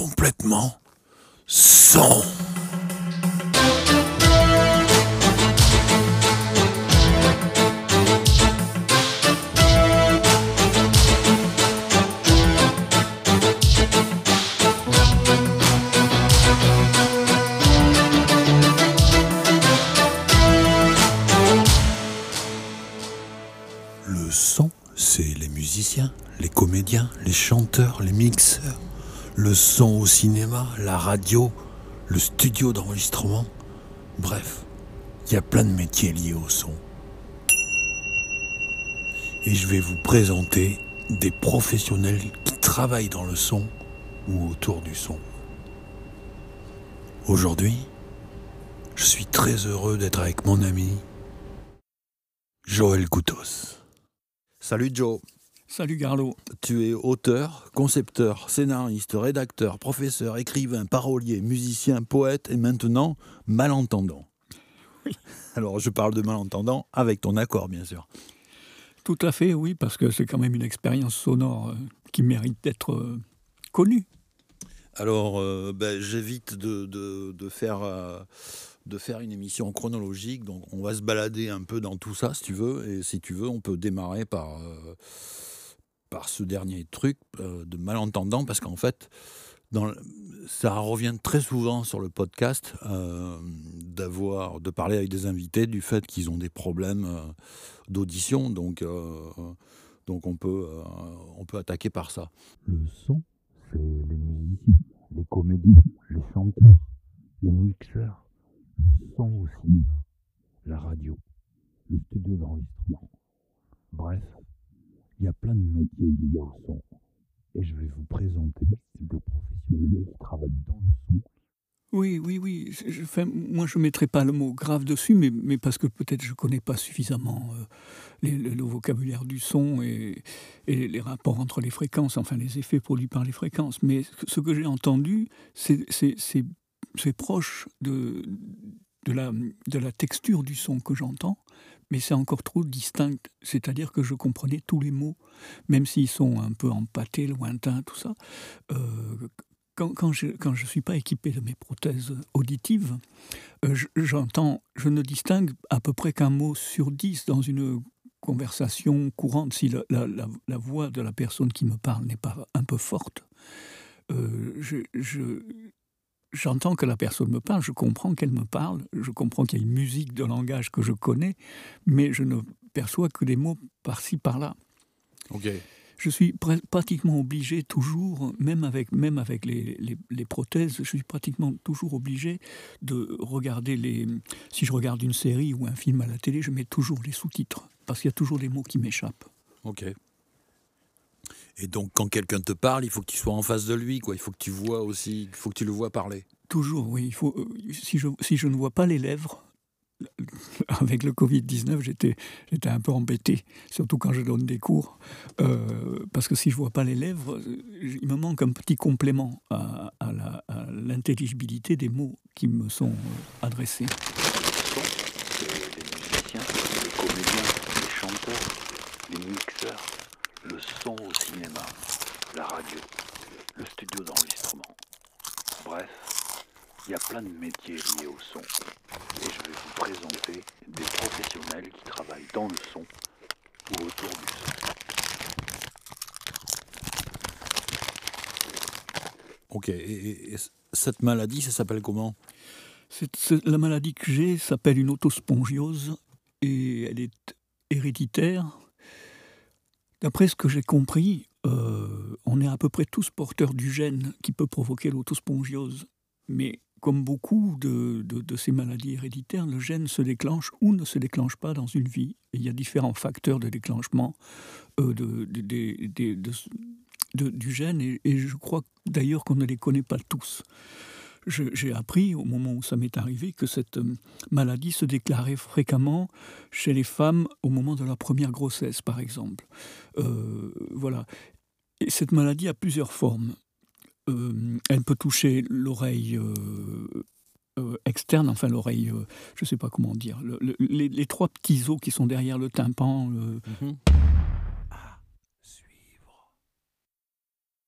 complètement son. Le son, c'est les musiciens, les comédiens, les chanteurs, les mixeurs. Le son au cinéma, la radio, le studio d'enregistrement. Bref, il y a plein de métiers liés au son. Et je vais vous présenter des professionnels qui travaillent dans le son ou autour du son. Aujourd'hui, je suis très heureux d'être avec mon ami Joël Coutos. Salut Joe. Salut Garlo. Tu es auteur, concepteur, scénariste, rédacteur, professeur, écrivain, parolier, musicien, poète et maintenant malentendant. Oui. Alors je parle de malentendant avec ton accord bien sûr. Tout à fait, oui, parce que c'est quand même une expérience sonore euh, qui mérite d'être euh, connue. Alors euh, ben, j'évite de, de, de faire... euh, de faire une émission chronologique, donc on va se balader un peu dans tout ça si tu veux, et si tu veux on peut démarrer par, euh, par ce dernier truc euh, de malentendant, parce qu'en fait ça revient très souvent sur le podcast euh, d'avoir de parler avec des invités du fait qu'ils ont des problèmes euh, d'audition, donc, donc on, peut, on peut attaquer par ça. Le son, c'est les musiciens, les comédiens, les chanteurs, les mixeurs, le son au cinéma, la radio, le studio d'enregistrement. Bref, il y a plein de métiers liés au son. Et je vais vous présenter des professionnels qui travaillent dans le son. Oui, oui, oui. Enfin, moi, je ne mettrai pas le mot grave dessus, mais, parce que peut-être je ne connais pas suffisamment euh, le, vocabulaire du son et, les rapports entre les fréquences, enfin les effets produits par les fréquences. Mais ce que- j'ai entendu, c'est proche de, de, la, de la texture du son que j'entends, mais c'est encore trop distinct. C'est-à-dire que je comprenais tous les mots, même s'ils sont un peu empâtés, lointains, tout ça. Euh, quand, quand je quand je suis pas équipé de mes prothèses auditives, euh, je- j'entends, je ne distingue à peu près qu'un mot sur dix dans une conversation courante. Si la, la- voix de la personne qui me parle n'est pas un peu forte, euh, je- j'entends que la personne me parle, je comprends qu'elle me parle, je comprends qu'il y a une musique de langage que je connais, mais je ne perçois que des mots par-ci par-là Ok. je suis pr- pratiquement obligé toujours, même avec, même avec les, les- les prothèses, je suis pratiquement toujours obligé de regarder les... Si je regarde une série ou un film à la télé, je mets toujours les sous-titres, parce qu'il y a toujours des mots qui m'échappent. Ok. Et donc, quand quelqu'un te parle, il faut que tu sois en face de lui, quoi. Il faut que tu vois aussi, il faut que tu le vois parler. Toujours, oui. Il faut, euh, si, je, si je ne vois pas les lèvres, avec le Covid-19, j'étais, j'étais un peu embêté, surtout quand je donne des cours, euh, parce que si je ne vois pas les lèvres, euh, il me manque un petit complément à, à l'intelligibilité des mots qui me sont euh, adressés. les musiciens, les comédiens, les chanteurs, les mixeurs, le son au cinéma, la radio, le studio d'enregistrement. Bref, il y a plein de métiers liés au son. Et je vais vous présenter des professionnels qui travaillent dans le son ou autour du son. Ok. Et, et- et cette maladie, ça s'appelle comment? La maladie que j'ai s'appelle une autospongiose et elle est héréditaire. D'après ce que j'ai compris, euh, on est à peu près tous porteurs du gène qui peut provoquer l'autospongiose. Mais comme beaucoup de, ces maladies héréditaires, le gène se déclenche ou ne se déclenche pas dans une vie. Il y a différents facteurs de déclenchement euh, du gène et je crois d'ailleurs qu'on ne les connaît pas tous. J'ai appris au moment où ça m'est arrivé que cette euh, maladie se déclarait fréquemment chez les femmes au moment de leur première grossesse, par exemple. Euh, voilà. Et cette maladie a plusieurs formes. Euh, elle peut toucher l'oreille externe, enfin l'oreille, je ne sais pas comment dire, le- le- les, trois petits os qui sont derrière le tympan. euh,